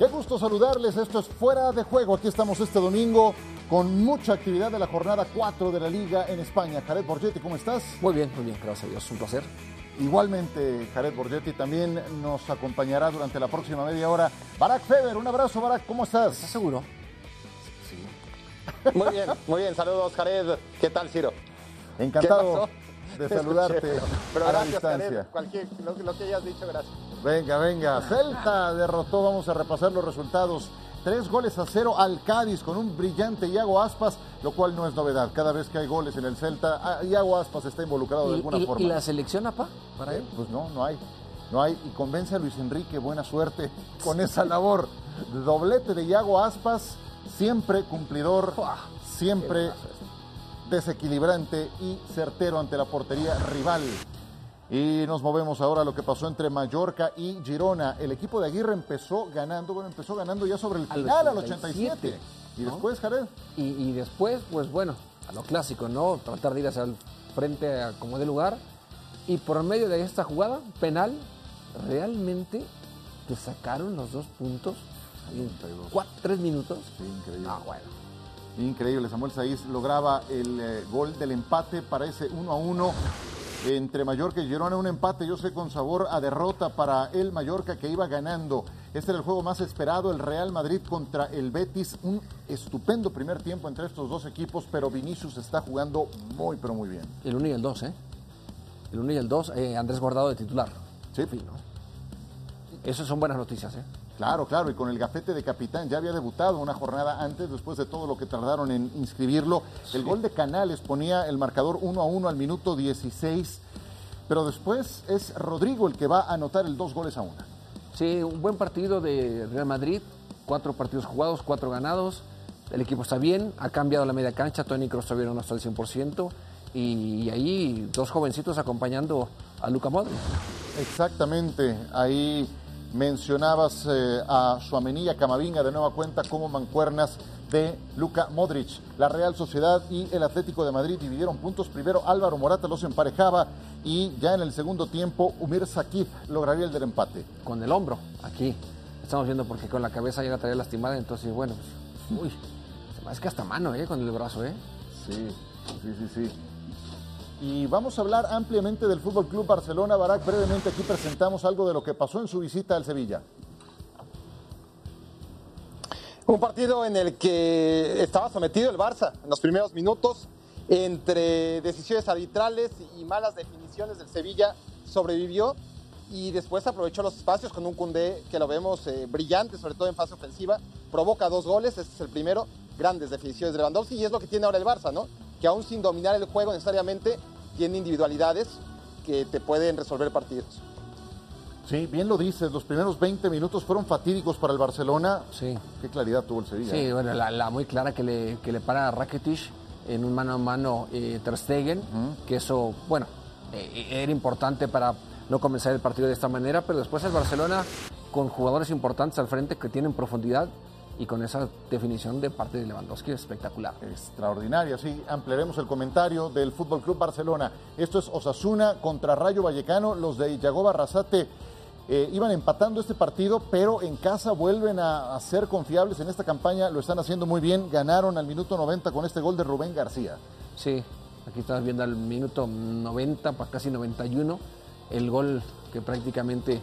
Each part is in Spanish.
Qué gusto saludarles, esto es Fuera de Juego. Aquí estamos este domingo con mucha actividad de la jornada 4 de la Liga en España. Jared Borgetti, ¿cómo estás? Muy bien, muy bien, gracias a Dios, un placer. Igualmente, Jared Borgetti también nos acompañará durante la próxima media hora. Barack Feber, un abrazo, Barack, ¿cómo estás? ¿Estás seguro? Sí. Muy bien, muy bien, saludos, Jared. ¿Qué tal, Ciro? Encantado de saludarte Pero a la gracias, distancia. Jared. Cualquier, lo, lo que hayas dicho, gracias. Venga, venga. Celta derrotó, vamos a repasar los resultados. Tres goles a cero al Cádiz con un brillante Iago Aspas, lo cual no es novedad. Cada vez que hay goles en el Celta, ah, Iago Aspas está involucrado de ¿Y, alguna y- forma. y la selección, apa? Para él. Pues no, no hay. No hay. Y convence a Luis Enrique, buena suerte con esa labor. Doblete de Iago Aspas, siempre cumplidor, siempre desequilibrante y certero ante la portería rival. Y nos movemos ahora a lo que pasó entre Mallorca y Girona. El equipo de Aguirre empezó ganando, bueno, empezó ganando ya sobre el Al final, al 87, 87. Y ¿no? después, Jared, Y, y después, pues bueno, a lo clásico, ¿no? Tratar de ir hacia el frente a como de lugar. Y por medio de esta jugada penal, realmente te sacaron los dos puntos en cuatro, tres minutos. Sí, increíble. No, bueno. Increíble, Samuel Saiz lograba el eh, gol del empate para ese 1 a 1 entre Mallorca y Girona, un empate yo sé con sabor a derrota para el Mallorca que iba ganando. Este era el juego más esperado, el Real Madrid contra el Betis, un estupendo primer tiempo entre estos dos equipos, pero Vinicius está jugando muy pero muy bien. El 1 y el 2, ¿eh? El 1 y el 2, eh, Andrés Guardado de titular. Sí. Fin, ¿no? Eso son buenas noticias, ¿eh? Claro, claro, y con el gafete de capitán ya había debutado una jornada antes, después de todo lo que tardaron en inscribirlo. El gol de Canales ponía el marcador 1 a 1 al minuto 16, pero después es Rodrigo el que va a anotar el dos goles a una. Sí, un buen partido de Real Madrid, cuatro partidos jugados, cuatro ganados. El equipo está bien, ha cambiado la media cancha, Tony Kroos todavía no está al 100%. Y, y ahí dos jovencitos acompañando a Luca Modric. Exactamente, ahí mencionabas eh, a Suamení y a Camavinga de nueva cuenta como mancuernas de Luka Modric. La Real Sociedad y el Atlético de Madrid dividieron puntos. Primero Álvaro Morata los emparejaba y ya en el segundo tiempo Umir Sakif lograría el del empate. Con el hombro, aquí. Estamos viendo porque con la cabeza ya la traía lastimada, entonces bueno, pues, uy, se me hace que hasta mano, ¿eh? Con el brazo, ¿eh? Sí, sí, sí, sí. Y vamos a hablar ampliamente del Fútbol Club Barcelona. Barak, brevemente aquí presentamos algo de lo que pasó en su visita al Sevilla. Un partido en el que estaba sometido el Barça en los primeros minutos, entre decisiones arbitrales y malas definiciones del Sevilla, sobrevivió y después aprovechó los espacios con un Cundé que lo vemos eh, brillante, sobre todo en fase ofensiva, provoca dos goles, este es el primero, grandes definiciones de Lewandowski y es lo que tiene ahora el Barça, ¿no? Que aún sin dominar el juego necesariamente tiene individualidades que te pueden resolver partidos. Sí, bien lo dices, los primeros 20 minutos fueron fatídicos para el Barcelona. Sí. Qué claridad tuvo el Sevilla. Sí, bueno, la, la muy clara que le, que le para a Rakitic en un mano a mano eh, Ter Stegen, que eso, bueno, eh, era importante para no comenzar el partido de esta manera, pero después el Barcelona con jugadores importantes al frente que tienen profundidad y con esa definición de parte de Lewandowski espectacular. Extraordinaria, sí. Ampliaremos el comentario del Fútbol Club Barcelona. Esto es Osasuna contra Rayo Vallecano. Los de Yagoba Arrasate eh, iban empatando este partido, pero en casa vuelven a, a ser confiables en esta campaña. Lo están haciendo muy bien. Ganaron al minuto 90 con este gol de Rubén García. Sí, aquí estamos viendo al minuto 90, pa- casi 91, el gol que prácticamente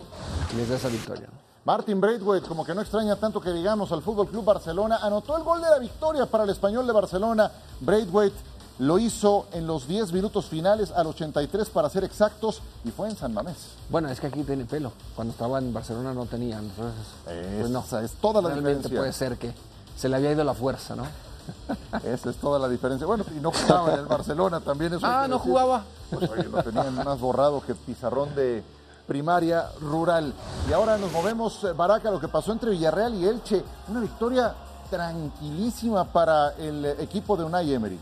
les da esa victoria. Martin Braithwaite, como que no extraña tanto que digamos al Fútbol Club Barcelona, anotó el gol de la victoria para el español de Barcelona. Braithwaite lo hizo en los 10 minutos finales al 83 para ser exactos y fue en San Mamés. Bueno, es que aquí tiene pelo. Cuando estaba en Barcelona no tenía. Entonces, pues no. Esa es toda la Realmente diferencia. puede ser que se le había ido la fuerza, ¿no? Esa es toda la diferencia. Bueno, y no jugaba en el Barcelona también. Eso Ah, no decir. jugaba. Pues oye, lo tenían más borrado que pizarrón de primaria rural. Y ahora nos movemos, eh, Baraca, lo que pasó entre Villarreal y Elche. Una victoria tranquilísima para el eh, equipo de Unai Emery.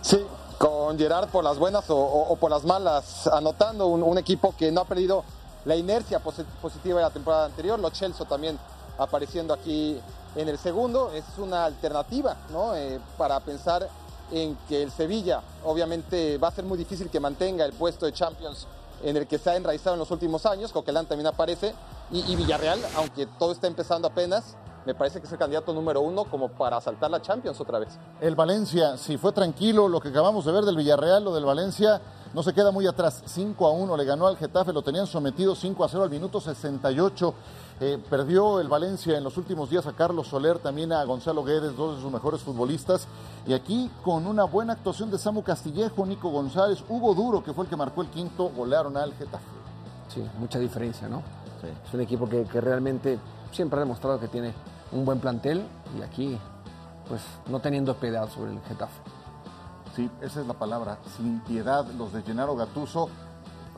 Sí, con Gerard por las buenas o, por las malas, anotando un, equipo que no ha perdido la inercia posi- positiva de la temporada anterior. Lo Chelsea también apareciendo aquí en el segundo. Es una alternativa ¿no? Eh, para pensar en que el Sevilla obviamente va a ser muy difícil que mantenga el puesto de Champions en el que se ha enraizado en los últimos años, Coquelán también aparece, y, Villarreal, aunque todo está empezando apenas, me parece que es el candidato número uno como para saltar la Champions otra vez. El Valencia, si fue tranquilo lo que acabamos de ver del Villarreal, lo del Valencia, no se queda muy atrás. 5 a 1 le ganó al Getafe, lo tenían sometido 5 a 0 al minuto 68. Eh, perdió el Valencia en los últimos días a Carlos Soler, también a Gonzalo Guedes, dos de sus mejores futbolistas. Y aquí con una buena actuación de Samu Castillejo, Nico González, Hugo Duro, que fue el que marcó el quinto, golearon al Getafe. Sí, mucha diferencia, ¿no? Sí. Es un equipo que, que realmente siempre ha demostrado que tiene un buen plantel y aquí, pues, no teniendo piedad sobre el Getafe. Sí, esa es la palabra, sin piedad, los de Gennaro Gatuso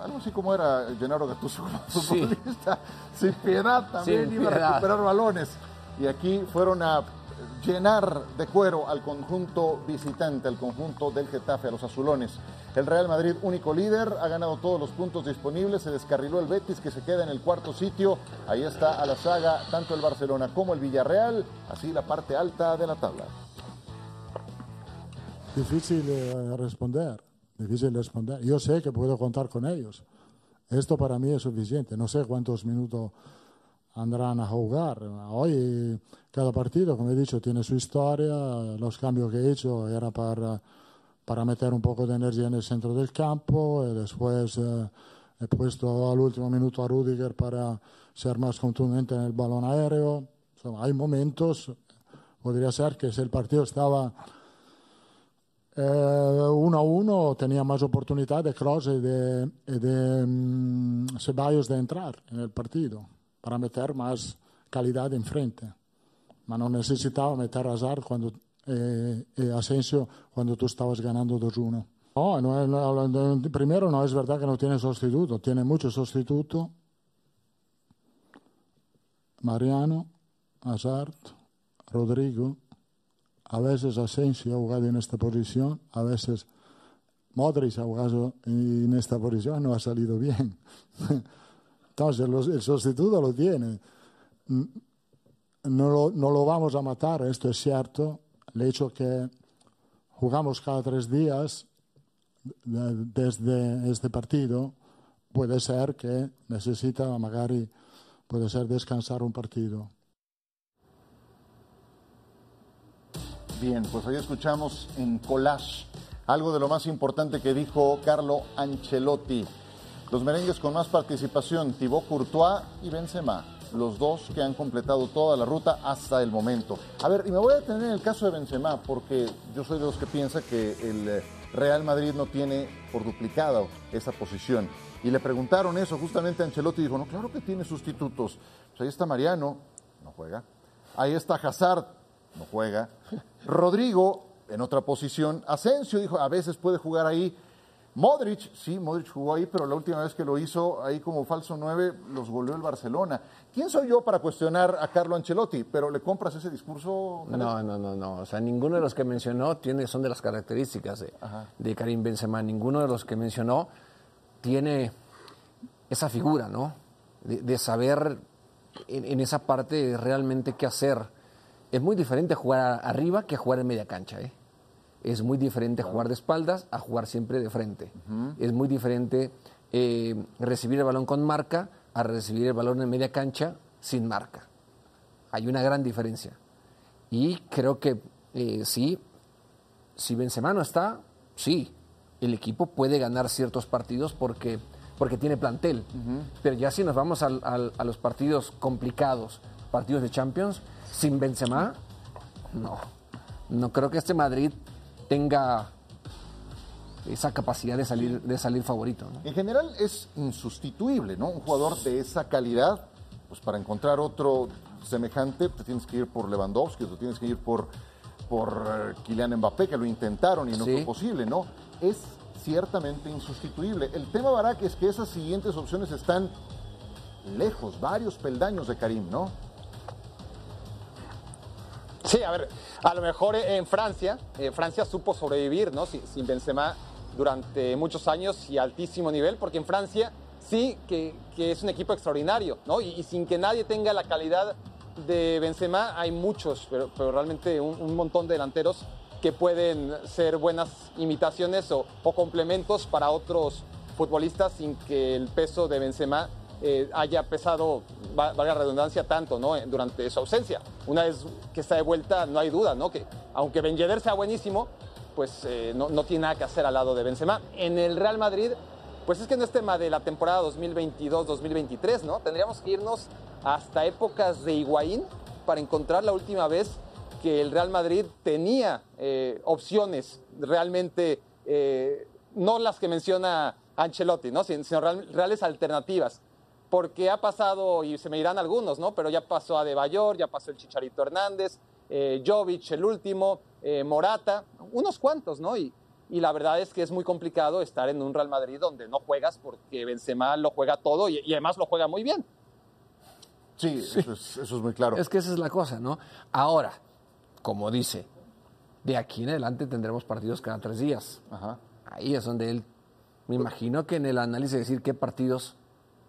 algo así como era Gennaro Gattuso como futbolista, sí. sin piedad también sin iba piedad. a recuperar balones. Y aquí fueron a llenar de cuero al conjunto visitante, al conjunto del Getafe, a los azulones. El Real Madrid, único líder, ha ganado todos los puntos disponibles, se descarriló el Betis que se queda en el cuarto sitio. Ahí está a la saga tanto el Barcelona como el Villarreal, así la parte alta de la tabla. Difícil eh, responder difícil responder. Yo sé que puedo contar con ellos. Esto para mí es suficiente. No sé cuántos minutos andarán a jugar. Hoy cada partido, como he dicho, tiene su historia. Los cambios que he hecho era para, para meter un poco de energía en el centro del campo. Y después eh, he puesto al último minuto a Rudiger para ser más contundente en el balón aéreo. hay momentos, podría ser que si el partido estaba eh, uno a uno tenía más oportunidad de Kroos y de, y de um, Ceballos de entrar en el partido para meter más calidad enfrente. Pero no necesitaba meter a Hazard cuando, eh, y Asensio cuando tú estabas ganando 2-1. No, no, no, primero no es verdad que no tiene sustituto, tiene muchos sustitutos. Mariano, Hazard, Rodrigo, a veces Asensio ha jugado en esta posición, a veces Modric ha jugado en esta posición, no ha salido bien. Entonces el sustituto lo tiene. No lo, vamos a matar, esto es cierto. El hecho que jugamos cada tres días desde este partido puede ser que necesita magari puede ser descansar un partido. Bien, pues hoy escuchamos en collage algo de lo más importante que dijo Carlo Ancelotti. Los merengues con más participación, Thibaut Courtois y Benzema, los dos que han completado toda la ruta hasta el momento. A ver, y me voy a detener en el caso de Benzema, porque yo soy de los que piensa que el eh, Real Madrid no tiene por duplicado esa posición. Y le preguntaron eso justamente a Ancelotti y dijo, no, claro que tiene sustitutos. Pues ahí está Mariano, no juega. Ahí está Hazard, no juega. Rodrigo, en otra posición. Asensio dijo, a veces puede jugar ahí. Modric, sí, Modric jugó ahí, pero la última vez que lo hizo ahí como falso 9 los volvió el Barcelona. ¿Quién soy yo para cuestionar a Carlo Ancelotti? ¿Pero le compras ese discurso? No, no, no, no. O sea, ninguno de los que mencionó tiene, son de las características de, de Karim Benzema. Ninguno de los que mencionó tiene esa figura, ¿no? De, saber en, en, esa parte realmente qué hacer es muy diferente jugar arriba que jugar en media cancha. ¿eh? Es muy diferente jugar de espaldas a jugar siempre de frente. Es muy diferente eh, recibir el balón con marca a recibir el balón en media cancha sin marca. Hay una gran diferencia. Y creo que eh, sí, si Benzema no está, sí, el equipo puede ganar ciertos partidos porque, porque tiene plantel. Pero ya si nos vamos a los partidos complicados, partidos de Champions, sin Benzema, no. No creo que este Madrid tenga esa capacidad de salir, de salir favorito. En general es insustituible, ¿no? Un jugador de esa calidad, pues para encontrar otro semejante, te tienes que ir por Lewandowski, te tienes que ir por, por eh, Kylian Mbappé, que lo intentaron y no fue posible, ¿no? Es ciertamente insustituible. El tema, Barak, es que esas siguientes opciones están lejos, varios peldaños de Karim, ¿no? Sí, a ver, a lo mejor en Francia, eh, Francia supo sobrevivir, ¿no? Sin, sin, Benzema durante muchos años y altísimo nivel, porque en Francia sí que, que es un equipo extraordinario, ¿no? Y, sin que nadie tenga la calidad de Benzema, hay muchos, pero, pero realmente un, montón de delanteros que pueden ser buenas imitaciones o complementos para otros futbolistas sin que el peso de Benzema eh, haya pesado, valga la redundancia, tanto ¿no? durante su ausencia. Una vez que está de vuelta, no hay duda, ¿no? que aunque Ben Yedder sea buenísimo, pues eh, no, no, tiene nada que hacer al lado de Benzema. En el Real Madrid, pues es que no es tema de la temporada 2022-2023, ¿no? Tendríamos que irnos hasta épocas de Higuaín para encontrar la última vez que el Real Madrid tenía eh, opciones realmente, eh, no las que menciona Ancelotti, ¿no? sino reales alternativas. Porque ha pasado, y se me dirán algunos, ¿no? Pero ya pasó a De Bayor, ya pasó el Chicharito Hernández, eh, Jovic, el último, eh, Morata, unos cuantos, ¿no? Y, y la verdad es que es muy complicado estar en un Real Madrid donde no juegas porque Benzema lo juega todo y, y además lo juega muy bien. Sí, Eso, es, eso, es, muy claro. Es que esa es la cosa, ¿no? Ahora, como dice, de aquí en adelante tendremos partidos cada tres días. Ajá. Ahí es donde él, me imagino que en el análisis decir qué partidos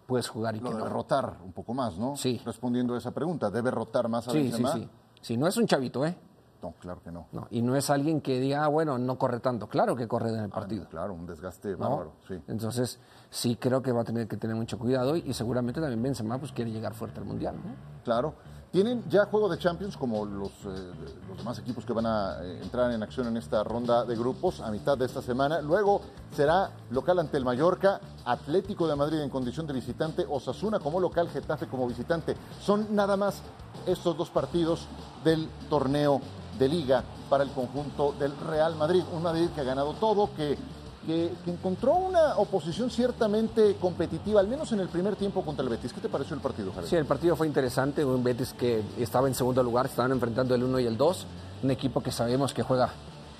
puedes jugar y lo debe no. rotar un poco más, ¿no? Sí. Respondiendo a esa pregunta, ¿debe rotar más a sí, Benzema? Sí, sí, sí. no es un chavito, ¿eh? No, claro que no. no. Y no es alguien que diga, ah, bueno, no corre tanto. Claro que corre en el partido. Ah, claro, un desgaste bárbaro, sí. Entonces, sí creo que va a tener que tener mucho cuidado y, y seguramente también Benzema pues, quiere llegar fuerte al Mundial. Claro. Tienen ya juego de Champions como los, eh, los demás equipos que van a eh, entrar en acción en esta ronda de grupos a mitad de esta semana. Luego será local ante el Mallorca, Atlético de Madrid en condición de visitante, Osasuna como local, Getafe como visitante. Son nada más estos dos partidos del torneo de liga para el conjunto del Real Madrid. Un Madrid que ha ganado todo, que que, encontró una oposición ciertamente competitiva, al menos en el primer tiempo contra el Betis. ¿Qué te pareció el partido, Jared? Sí, el partido fue interesante. Un Betis que estaba en segundo lugar, estaban enfrentando el 1 y el 2. Un equipo que sabemos que juega,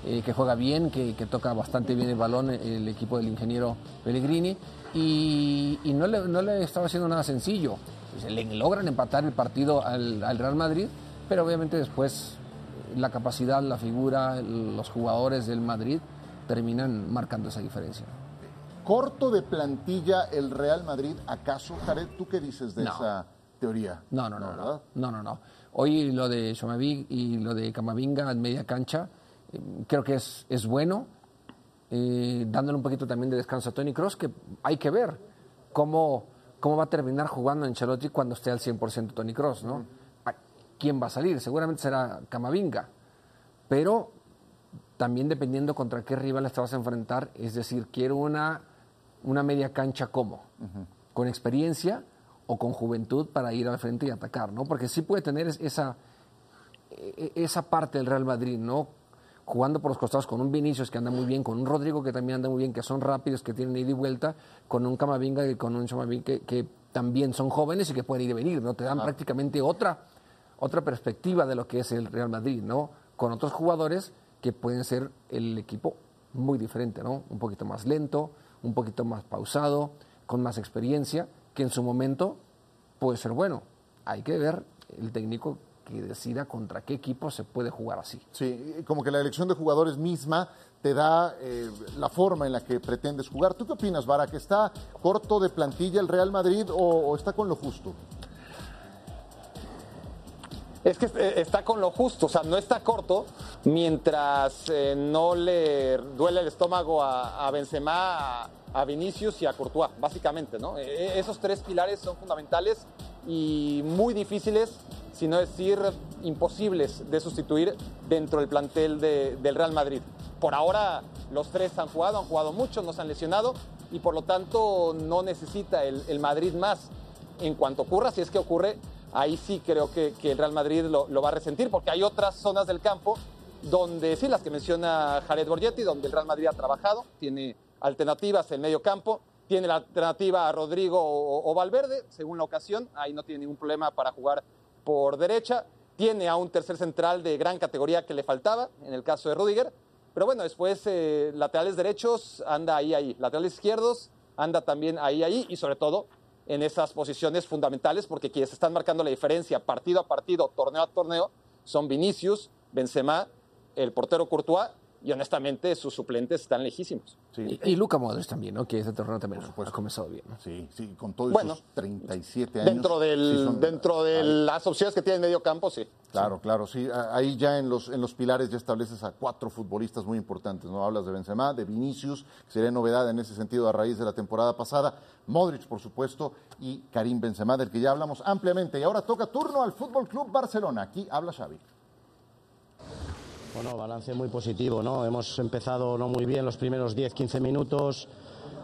eh, que juega bien, que, toca bastante bien el balón, el equipo del ingeniero Pellegrini. Y, y no, le, no, le, estaba haciendo nada sencillo. Le logran empatar el partido al, al Real Madrid, pero obviamente después la capacidad, la figura, los jugadores del Madrid terminan marcando esa diferencia. ¿Corto de plantilla el Real Madrid acaso? Jared, ¿tú qué dices de no. esa teoría? No, no, no, no, no, no, no. Hoy lo de Xomaví y lo de Camavinga en media cancha eh, creo que es, es bueno, eh, dándole un poquito también de descanso a Tony Cross, que hay que ver cómo, cómo va a terminar jugando Ancelotti cuando esté al 100% Tony Cross, ¿no? ¿Quién va a salir? Seguramente será Camavinga, pero también dependiendo contra qué rival te vas a enfrentar, es decir, quiero una, una media cancha como, uh -huh. con experiencia o con juventud para ir al frente y atacar, ¿no? Porque sí puede tener esa, esa parte del Real Madrid, ¿no? Jugando por los costados con un Vinicius que anda muy bien, con un Rodrigo que también anda muy bien, que son rápidos, que tienen ida y vuelta, con un Camavinga y con un Chamavinga que, que, también son jóvenes y que pueden ir y venir, ¿no? Te dan ah. prácticamente otra, otra perspectiva de lo que es el Real Madrid, ¿no? Con otros jugadores que pueden ser el equipo muy diferente, ¿no? Un poquito más lento, un poquito más pausado, con más experiencia, que en su momento puede ser bueno. Hay que ver el técnico que decida contra qué equipo se puede jugar así. Sí, como que la elección de jugadores misma te da eh, la forma en la que pretendes jugar. ¿Tú qué opinas, Vara? ¿Que está corto de plantilla el Real Madrid o, o está con lo justo? Es que está con lo justo, o sea, no está corto mientras eh, no le duele el estómago a, a Benzema, a, a, Vinicius y a Courtois, básicamente, ¿no? E esos tres pilares son fundamentales y muy difíciles, si no decir imposibles de sustituir dentro del plantel de, del Real Madrid. Por ahora los tres han jugado, han jugado mucho, no se han lesionado y por lo tanto no necesita el, Madrid más. En cuanto ocurra, si es que ocurre, ahí sí creo que, el Real Madrid lo, lo, va a resentir, porque hay otras zonas del campo donde, sí, las que menciona Jared Borgetti, donde el Real Madrid ha trabajado, tiene alternativas en medio campo, tiene la alternativa a Rodrigo o, o, Valverde, según la ocasión, ahí no tiene ningún problema para jugar por derecha, tiene a un tercer central de gran categoría que le faltaba, en el caso de Rudiger, pero bueno, después eh, laterales derechos anda ahí, ahí, laterales izquierdos anda también ahí, ahí, y sobre todo en esas posiciones fundamentales, porque quienes están marcando la diferencia partido a partido, torneo a torneo, son Vinicius, Benzema, el portero Courtois y honestamente sus suplentes están lejísimos. Y, y Luca Modric también, ¿no? Que este torneo también ha comenzado bien. ¿no? Sí, sí, con todos Bueno, esos 37 años. Dentro, del, sí son- dentro de ahí- las opciones que tiene en medio campo, sí. Claro, claro, sí. Ahí ya en los, en los pilares ya estableces a cuatro futbolistas muy importantes, ¿no? Hablas de Benzema, de Vinicius, que sería novedad en ese sentido a raíz de la temporada pasada, Modric, por supuesto, y Karim Benzema, del que ya hablamos ampliamente. Y ahora toca turno al Fútbol Club Barcelona. Aquí habla Xavi. Bueno, balance muy positivo, ¿no? Hemos empezado no muy bien los primeros 10-15 minutos.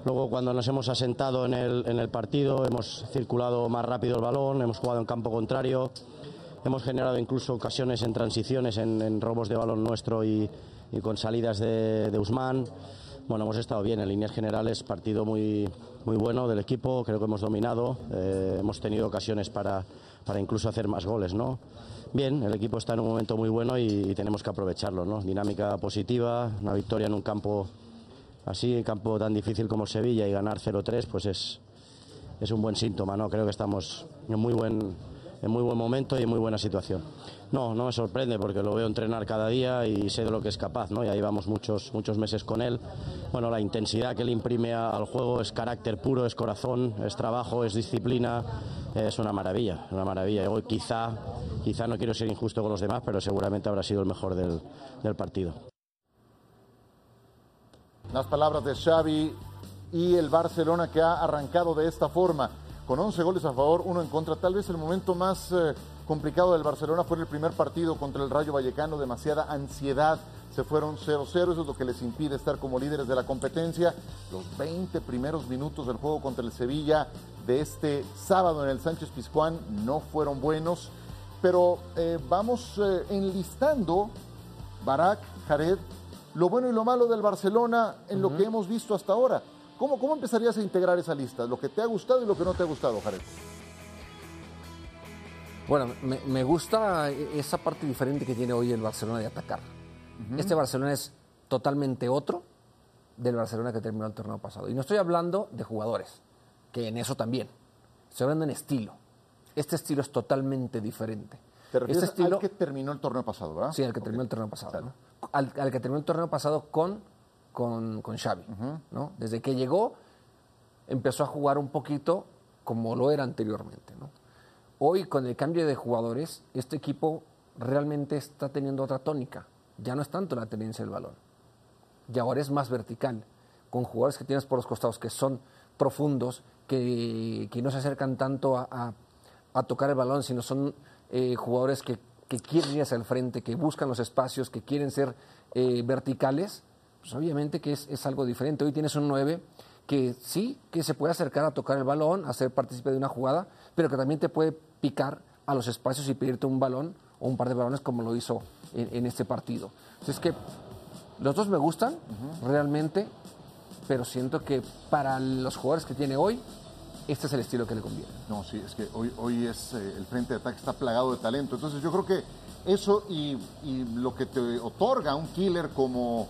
Luego, cuando nos hemos asentado en el, en el partido, hemos circulado más rápido el balón, hemos jugado en campo contrario, hemos generado incluso ocasiones en transiciones, en, robos de balón nuestro y, con salidas de, de Usman. Bueno, hemos estado bien en líneas generales, partido muy, muy bueno del equipo, creo que hemos dominado, eh, hemos tenido ocasiones para, para incluso hacer más goles, ¿no? Bien, el equipo está en un momento muy bueno y, tenemos que aprovecharlo, ¿no? Dinámica positiva, una victoria en un campo así, campo tan difícil como Sevilla y ganar 0-3, pues es, es un buen síntoma, ¿no? Creo que estamos en muy buen en muy buen momento y en muy buena situación. No, no me sorprende porque lo veo entrenar cada día y sé de lo que es capaz, ¿no? Ya llevamos muchos muchos meses con él. Bueno, la intensidad que le imprime al juego es carácter puro, es corazón, es trabajo, es disciplina, es una maravilla, una maravilla. Y Hoy quizá quizá no quiero ser injusto con los demás, pero seguramente habrá sido el mejor del, del partido. Las palabras de Xavi y el Barcelona que ha arrancado de esta forma, con 11 goles a favor, uno en contra. Tal vez el momento más eh, complicado del Barcelona fue en el primer partido contra el Rayo Vallecano, demasiada ansiedad. Se fueron 0-0, eso es lo que les impide estar como líderes de la competencia. Los 20 primeros minutos del juego contra el Sevilla de este sábado en el Sánchez Pizjuán no fueron buenos, pero eh, vamos eh, enlistando Barak, Jared, lo bueno y lo malo del Barcelona en lo que hemos visto hasta ahora. ¿Cómo, ¿Cómo empezarías a integrar esa lista? Lo que te ha gustado y lo que no te ha gustado, Jared. Bueno, me, me gusta esa parte diferente que tiene hoy el Barcelona de atacar. Este Barcelona es totalmente otro del Barcelona que terminó el torneo pasado. Y no estoy hablando de jugadores, que en eso también. Estoy hablando en estilo. Este estilo es totalmente diferente. Te refieres este estilo, al que terminó el torneo pasado, ¿verdad? Sí, al que terminó el torneo pasado. ¿no? Al, al que terminó el torneo pasado con, con, con Xavi. ¿no? Desde que llegó, empezó a jugar un poquito como lo era anteriormente. ¿no? Hoy, con el cambio de jugadores, este equipo realmente está teniendo otra tónica. Ya no es tanto la tenencia del balón. Y ahora es más vertical, con jugadores que tienes por los costados que son profundos, que, que no se acercan tanto a, a- a tocar el balón, sino son eh, jugadores que, que quieren ir hacia el frente, que buscan los espacios, que quieren ser eh, verticales. Pues obviamente que es, es algo diferente. Hoy tienes un 9 que sí, que se puede acercar a tocar el balón, a ser partícipe de una jugada, pero que también te puede picar a los espacios y pedirte un balón o un par de balones como lo hizo en, en este partido. Así es que los dos me gustan, realmente, pero siento que para los jugadores que tiene hoy, este es el estilo que le conviene. No, sí, es que hoy, hoy es eh, el frente de ataque está plagado de talento. Entonces yo creo que eso y, y lo que te otorga un killer como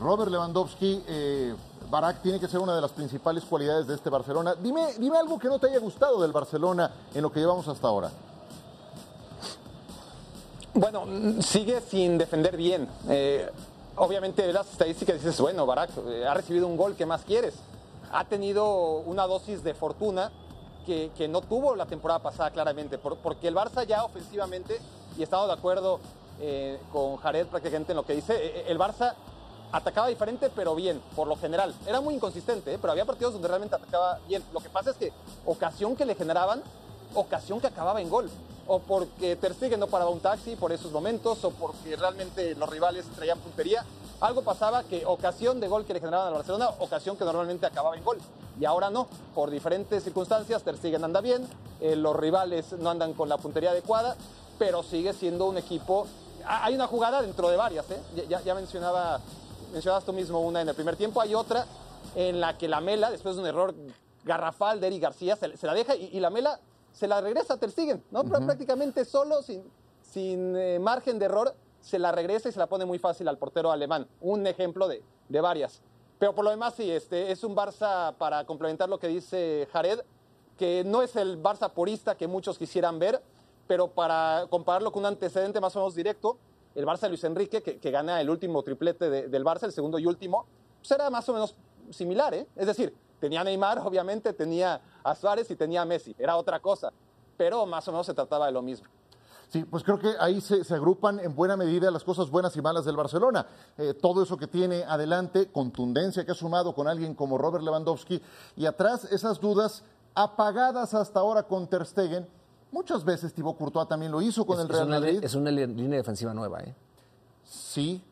Robert Lewandowski, eh, Barak tiene que ser una de las principales cualidades de este Barcelona. Dime, dime algo que no te haya gustado del Barcelona en lo que llevamos hasta ahora. Bueno, sigue sin defender bien. Eh, obviamente las estadísticas dices, bueno, Barak eh, ha recibido un gol, ¿qué más quieres? Ha tenido una dosis de fortuna que, no tuvo la temporada pasada claramente, por- porque el Barça ya ofensivamente, y estamos de acuerdo eh, con Jared prácticamente en lo que dice, eh, el Barça atacaba diferente pero bien, por lo general. Era muy inconsistente, ¿eh? pero había partidos donde realmente atacaba bien. Lo que pasa es que ocasión que le generaban, ocasión que acababa en gol. O porque Ter no paraba un taxi por esos momentos, o porque realmente los rivales traían puntería. Algo pasaba que ocasión de gol que le generaban al Barcelona, ocasión que normalmente acababa en gol. Y ahora no, por diferentes circunstancias, Ter anda bien, eh, los rivales no andan con la puntería adecuada, pero sigue siendo un equipo... Hay una jugada dentro de varias, ¿eh? Ya mencionaba, mencionabas tú mismo una en el primer tiempo, hay otra en la que la Mela, después de un error garrafal de Eric García, se, se la deja y, y la Mela se la regresa Ter Stegen, ¿no? Pero Prácticamente solo, sin, sin eh, margen de error, se la regresa y se la pone muy fácil al portero alemán. Un ejemplo de, de varias. Pero por lo demás, sí, este, es un Barça, para complementar lo que dice Jared, que no es el Barça purista que muchos quisieran ver, pero para compararlo con un antecedente más o menos directo, el Barça Luis Enrique, que, gana el último triplete de- del Barça, el segundo y último, pues era más o menos similar, ¿eh? Es decir, tenía Neymar, obviamente, tenía a Suárez y tenía Messi, era otra cosa, pero más o menos se trataba de lo mismo. Sí, pues creo que ahí se, se agrupan en buena medida las cosas buenas y malas del Barcelona. Eh, todo eso que tiene adelante, contundencia que ha sumado con alguien como Robert Lewandowski, y atrás esas dudas apagadas hasta ahora con Ter Stegen. Muchas veces Thibaut Courtois también lo hizo con Es, el Real una, Madrid. es una línea defensiva nueva, ¿eh? Sí,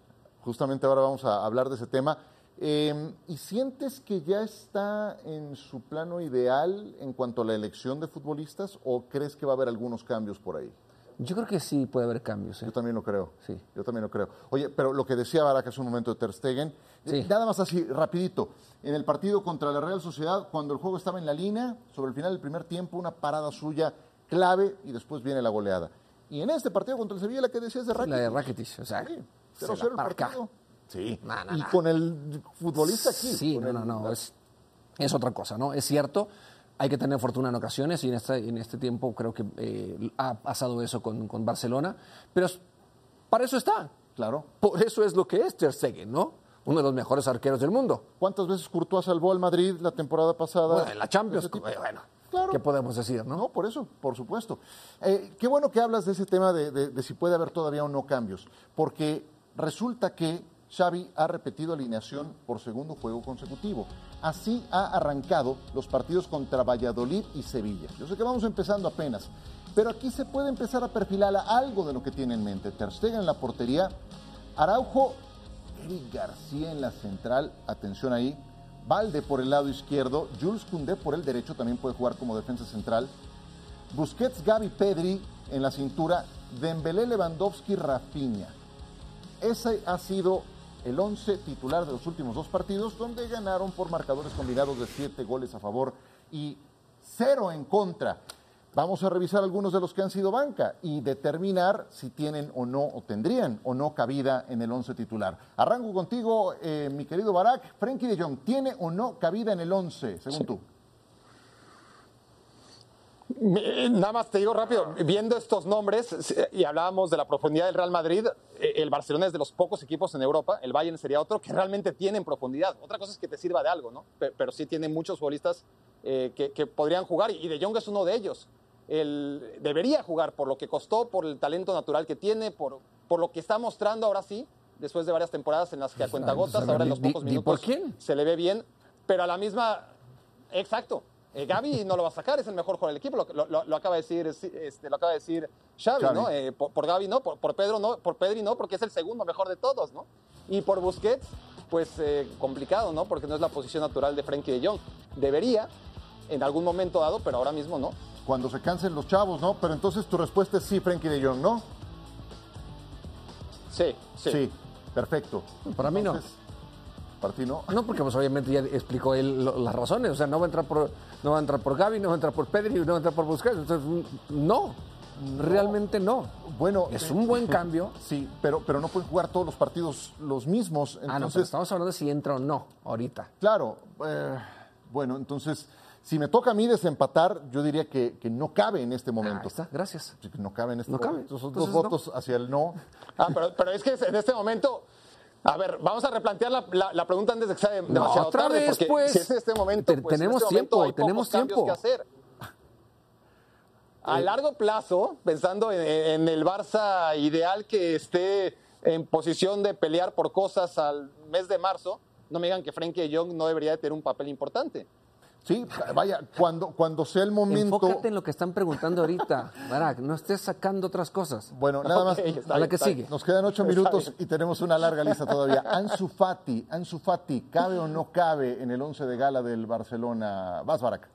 justamente ahora vamos a hablar de ese tema. Eh, ¿Y sientes que ya está en su plano ideal en cuanto a la elección de futbolistas o crees que va a haber algunos cambios por ahí? Yo creo que sí puede haber cambios, ¿eh? Yo también lo creo. Sí. Yo también lo creo. Oye, pero lo que decía Barak hace un momento de Ter Stegen, Sí. eh, nada más así, rapidito. En el partido contra la Real Sociedad, cuando el juego estaba en la línea, sobre el final del primer tiempo, una parada suya clave y después viene la goleada. Y en este partido contra el Sevilla, la que decías de Rakitic. La de Rakitic, o sea, Sí, se 0-0 la el partido. Sí. No, no, y no. con el futbolista aquí. Sí, no, el- no, no, es, es otra cosa, ¿no? Es cierto, hay que tener fortuna en ocasiones y en este, en este tiempo creo que eh, ha pasado eso con, con Barcelona, pero es- para eso está. Claro. Por eso es lo que es Ter Stegen, ¿no? Uno de los mejores arqueros del mundo. ¿Cuántas veces Courtois salvó al Madrid la temporada pasada? Bueno, en la Champions, eh, bueno, ¿qué podemos decir, no? Por eso, por supuesto. Eh, qué bueno que hablas de ese tema de, si puede haber todavía o no cambios, porque resulta que Xavi ha repetido alineación por segundo juego consecutivo. Así ha arrancado los partidos contra Valladolid y Sevilla. Yo sé que vamos empezando apenas, pero aquí se puede empezar a perfilar algo de lo que tiene en mente. Ter Stegen en la portería, Araujo, Eric García en la central, atención ahí, Valde por el lado izquierdo, Jules Koundé por el derecho, también puede jugar como defensa central, Busquets, Gaby, Pedri en la cintura, Dembélé, Lewandowski, Rafinha. Ese ha sido el 11 titular de los últimos dos partidos, donde ganaron por marcadores combinados de 7 goles a favor y 0 en contra. Vamos a revisar algunos de los que han sido banca y determinar si tienen o no, o tendrían o no cabida en el 11 titular. Arranco contigo, eh, mi querido Barak. Frenkie de Jong, ¿tiene o no cabida en el 11, según tú? Nada más te digo rápido, viendo estos nombres, y hablábamos de la profundidad del Real Madrid, eh, el Barcelona es de los pocos equipos en Europa, el Bayern sería otro, que realmente tienen profundidad. Otra cosa es que te sirva de algo, ¿no? Pe- Pero, sí tiene muchos futbolistas eh, que, que podrían jugar, y De Jong es uno de ellos. Él debería jugar por lo que costó, por el talento natural que tiene, por, por lo que está mostrando ahora sí, después de varias temporadas en las que a cuentagotas, Di- ahora en los pocos minutos por quién. se le ve bien, pero a la misma Exacto. Eh, Gaby no lo va a sacar, es el mejor jugador del equipo, lo, lo- lo acaba de decir, este, lo acaba de decir Xavi, Xavi. ¿no? Eh, por, por Gaby no, por, por Pedro no, por Pedri no, porque es el segundo mejor de todos, ¿no? Y por Busquets, pues eh, complicado, ¿no? Porque no es la posición natural de Frenkie de Jong. Debería, en algún momento dado, pero ahora mismo no. Cuando se cansen los chavos, ¿no? Pero entonces tu respuesta es sí, Frenkie de Jong, ¿no? Sí, sí. perfecto. Para mí no. Entonces, ti no. Porque pues obviamente ya explicó él lo- las razones. O sea, no va a entrar por, no va a entrar por Gaby, no va a entrar por Pedri, no va a entrar por Busquets. Entonces, no, realmente no. Bueno, Es un buen cambio. Sí, pero, pero no pueden jugar todos los partidos los mismos. Entonces, ah, no, pero estamos hablando de si entra o no ahorita. claro. eh, bueno, entonces, si me toca a mí desempatar, yo diría que, que no cabe en este Ah, momento. ahí está, gracias. No cabe en este No cabe. momento. Esos Entonces, dos no. votos hacia el no. Ah, pero, pero es que en este momento. A ver, vamos a replantear la, la- la pregunta antes de que sea de- demasiado otra tarde. vez, porque pues. si es en este momento, Te- pues, en tenemos este momento tiempo, hay tenemos tiempo. que hacer. A largo plazo, pensando en, en el Barça ideal que esté en posición de pelear por cosas al mes de marzo, no me digan que Frenkie de Jong no debería de tener un papel importante. Sí, vaya, cuando, cuando sea el momento. Enfócate en lo que están preguntando ahorita, Barak. No estés sacando otras cosas. Bueno, nada más. A la bien, que sigue. bien. Nos quedan ocho minutos y tenemos una larga lista todavía. Ansu Fati, Ansu Fati, ¿cabe o no cabe en el once de gala del Barcelona? Vas, Barak.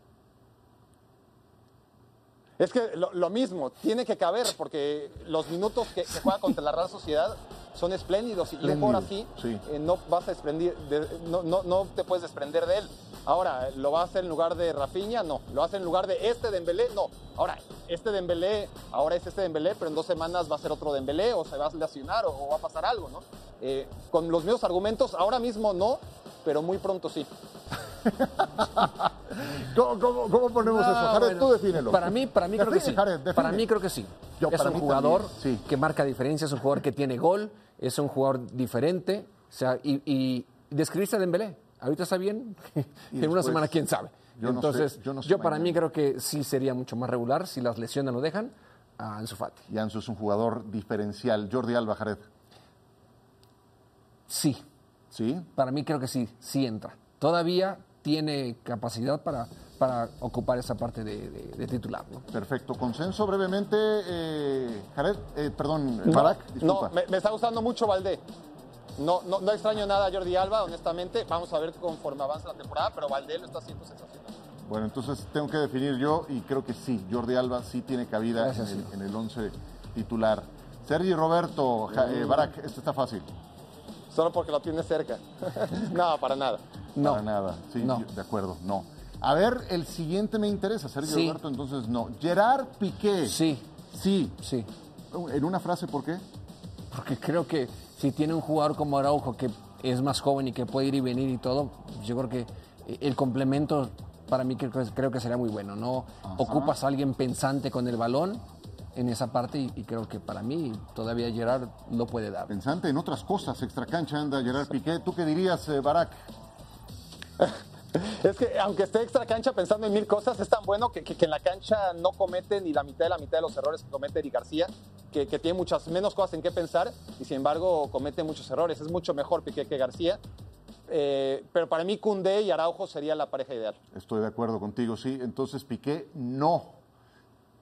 Es que lo, lo mismo, tiene que caber, porque los minutos que, que juega contra la Real Sociedad son espléndidos y jugador así sí. eh, no vas a desprendir, de- no, no, no te puedes desprender de él. Ahora, ¿lo va a hacer en lugar de Rafinha? No. ¿Lo hace en lugar de este Dembélé? No. Ahora, este Dembélé, ahora es este Dembélé, pero en dos semanas va a ser otro Dembélé o se va a lesionar o, o va a pasar algo, ¿no? Eh, con los mismos argumentos, ahora mismo no, pero muy pronto sí. ¿Cómo, cómo- cómo ponemos No, eso? Jared, bueno, tú defínelo. Para mí, para mí creo que Define, sí. Jared, define. para mí creo que sí. Yo, es un jugador también, sí. que marca diferencia, es un jugador que tiene gol, es un jugador diferente. O sea, y, y describiste a Dembélé. Ahorita está bien, en una semana quién sabe. yo no Entonces, sé- yo no sé para mí creo que sí sería mucho más regular si las lesiones lo dejan a Ansu Fati. Y Ansu es un jugador diferencial. Jordi Alba, Jared. Sí, ¿Sí? para mí creo que sí, sí entra. Todavía tiene capacidad para, para ocupar esa parte de, de- de titular. ¿no? Perfecto. Consenso brevemente, eh, Jared, eh, perdón, No, Barak, no, disculpa. me, me está gustando mucho Valdé. No, no, no extraño nada a Jordi Alba, honestamente. Vamos a ver conforme avanza la temporada, pero Valdé lo está haciendo sensacional. Bueno, entonces tengo que definir yo y creo que sí, Jordi Alba sí tiene cabida en el, en el 11 titular. Sergi Roberto, Ja- Mm. eh, Barak, este está fácil. Solo porque lo tiene cerca. no, para nada. No. Para nada. Sí, No. de acuerdo, no. A ver, el siguiente me interesa, Sergio Sí. Roberto, entonces no. Gerard Piqué. Sí, Sí. sí. En una frase, ¿por qué? Porque creo que si tiene un jugador como Araujo que es más joven y que puede ir y venir y todo, yo creo que el complemento para mí creo que, creo que sería muy bueno. No ocupas a alguien pensante con el balón en esa parte y, y creo que para mí todavía Gerard lo puede dar. Pensante en otras cosas, extracancha anda Gerard Piqué. ¿Tú qué dirías, eh, Barak? Es que aunque esté extra cancha pensando en mil cosas, es tan bueno que, que- que en la cancha no comete ni la mitad de la mitad de los errores que comete Eric García, que, que tiene muchas menos cosas en qué pensar y sin embargo comete muchos errores. Es mucho mejor Piqué que García. Eh, pero para mí Cundé y Araujo sería la pareja ideal. Estoy de acuerdo contigo, sí. Entonces Piqué no.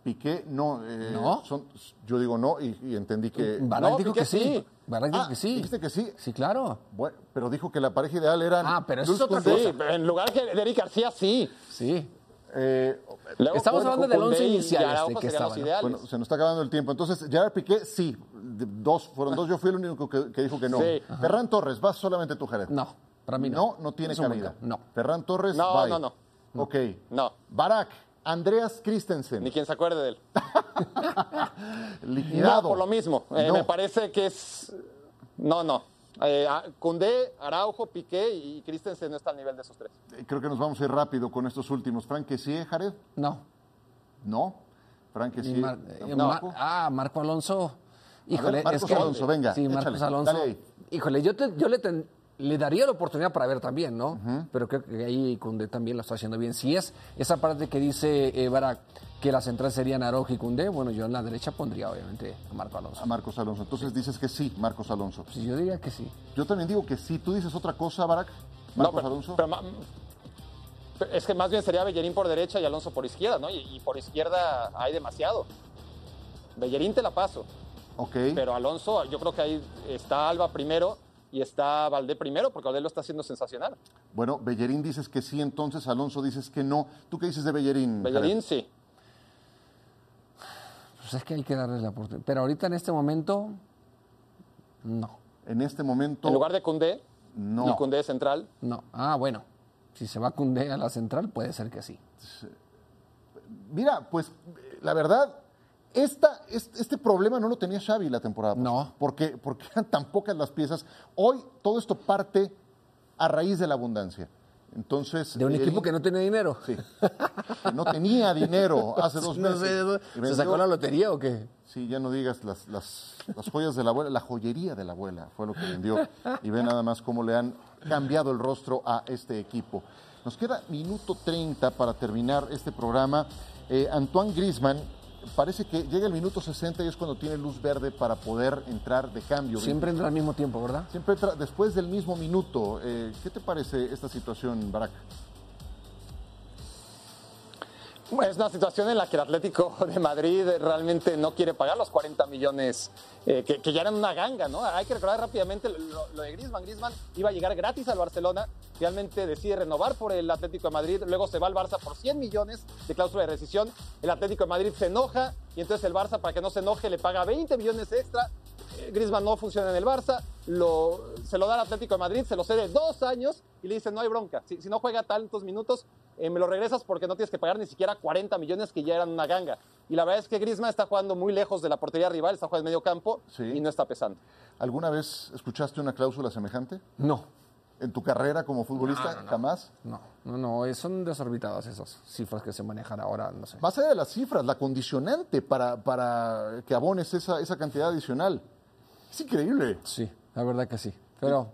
Piqué no. eh, ¿No? son- yo digo no y, y entendí que. Barak no, dijo Piqué que sí. sí. Barak dijo Ah, que sí. dijiste que sí. Sí, claro. Bueno, pero dijo que la pareja ideal era. Ah, pero eso es otra Sí, cosa. en lugar que de Eric García, sí. Sí. Eh, Luego, Estamos hablando del once y inicial este que estaba, ¿no? ideales. bueno, se nos está acabando el tiempo. Entonces, Gerard Piqué, sí. Dos, fueron dos. Yo fui el único que, que dijo que no. Sí. Ferran Torres, vas solamente tú, Jared. No, para mí no. No, no tiene cabida. No. Ferran Torres, No, bye. no, no. Ok. No, Barak, Andreas Christensen, ni quien se acuerde de él. liquidado. No, por lo mismo. Eh, No. Me parece que es. No, no. Eh, a- Koundé, Araujo, Piqué y Christensen no está al nivel de esos tres. Eh, Creo que nos vamos a ir rápido con estos últimos. Frank, que sí, Jared. No. No. Frank, sí. Mar- eh, tampoco. Mar- ah, Marco Alonso. Híjole, Marcos es que, Alonso, venga, Sí, Marcos échale, Alonso. dale ahí. Híjole, yo, te- yo le, ten- le daría la oportunidad para ver también, ¿no? Pero creo que ahí Cundé también lo está haciendo bien. Si es esa parte que dice eh, Barak, que las centrales serían Araujo y Cundé, bueno, yo en la derecha pondría obviamente a Marco Alonso. A Marcos Alonso. Entonces dices que sí, Marcos Alonso. Sí, yo diría que sí. Yo también digo que sí. ¿Tú dices otra cosa, Barak? No, Marcos pero, Alonso. pero ma- pero es que más bien sería Bellerín por derecha y Alonso por izquierda, ¿no? Y, y por izquierda hay demasiado. Bellerín te la paso, ok. pero Alonso, yo creo que ahí está Alba primero y está Valdé primero, porque Valdé lo está haciendo sensacional. Bueno, Bellerín dices que sí, entonces Alonso dices que no. ¿Tú qué dices de Bellerín? Bellerín Jared? sí. Pues es que hay que darle la oportunidad. Pero ahorita en este momento, no. En este momento. En lugar de Cundé, No. y Cundé central, No. Ah, bueno. Si se va Cundé a la central, puede ser que sí. Mira, pues la verdad, esta, es- este problema no lo tenía Xavi la temporada. pasada. No. Porque, porque eran tan pocas las piezas. Hoy todo esto parte a raíz de la abundancia. Entonces. De un equipo que no tiene dinero. Sí. Que no tenía dinero hace dos No meses. sé, ¿se sacó la lotería o qué? Sí, ya no digas las, las, las joyas de la abuela, la joyería de la abuela fue lo que vendió. Y ve nada más cómo le han cambiado el rostro a este equipo. Nos queda minuto 30 para terminar este programa. Eh, Antoine Grisman parece que llega el minuto 60 y es cuando tiene luz verde para poder entrar de cambio. Siempre entra al mismo tiempo, ¿verdad? Siempre entra después del mismo minuto. Eh, ¿Qué te parece esta situación, Barak? Es una situación en la que el Atlético de Madrid realmente no quiere pagar los 40 millones eh, que, ya eran una ganga, ¿no? Hay que recordar rápidamente lo, de Griezmann. Griezmann iba a llegar gratis al Barcelona, finalmente decide renovar por el Atlético de Madrid, luego se va al Barça por 100 millones de cláusula de rescisión. El Atlético de Madrid se enoja y entonces el Barça, para que no se enoje, le paga 20 millones extra. Eh, Griezmann no funciona en el Barça, lo, se lo da al Atlético de Madrid, se lo cede dos años y le dice no hay bronca. Si no juega tantos minutos, eh, me lo regresas porque no tienes que pagar ni siquiera 40 millones que ya eran una ganga. Y la verdad es que Griezmann está jugando muy lejos de la portería rival, está jugando en medio campo Sí. y no está pesando. ¿Alguna vez escuchaste una cláusula semejante? No. en tu carrera como futbolista? ¿Jamás? No, no, no, eh, son desorbitadas esas cifras que se manejan ahora, no sé. Más allá de las cifras, la condicionante para, para que abones esa, esa cantidad adicional. Es increíble. Sí, la verdad que sí. Pero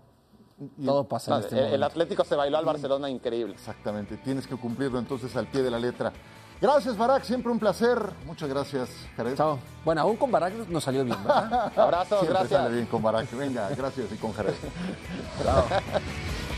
todo pasa en este el. Atlético se bailó al Barcelona increíble. Exactamente, tienes que cumplirlo entonces al pie de la letra. Gracias, Barak, siempre un placer. Muchas gracias, Jared. Chao. Bueno, aún con Barak nos salió bien, ¿verdad? Abrazos, Siempre gracias. sale bien con Barak. Venga, gracias y con Jared. Chao.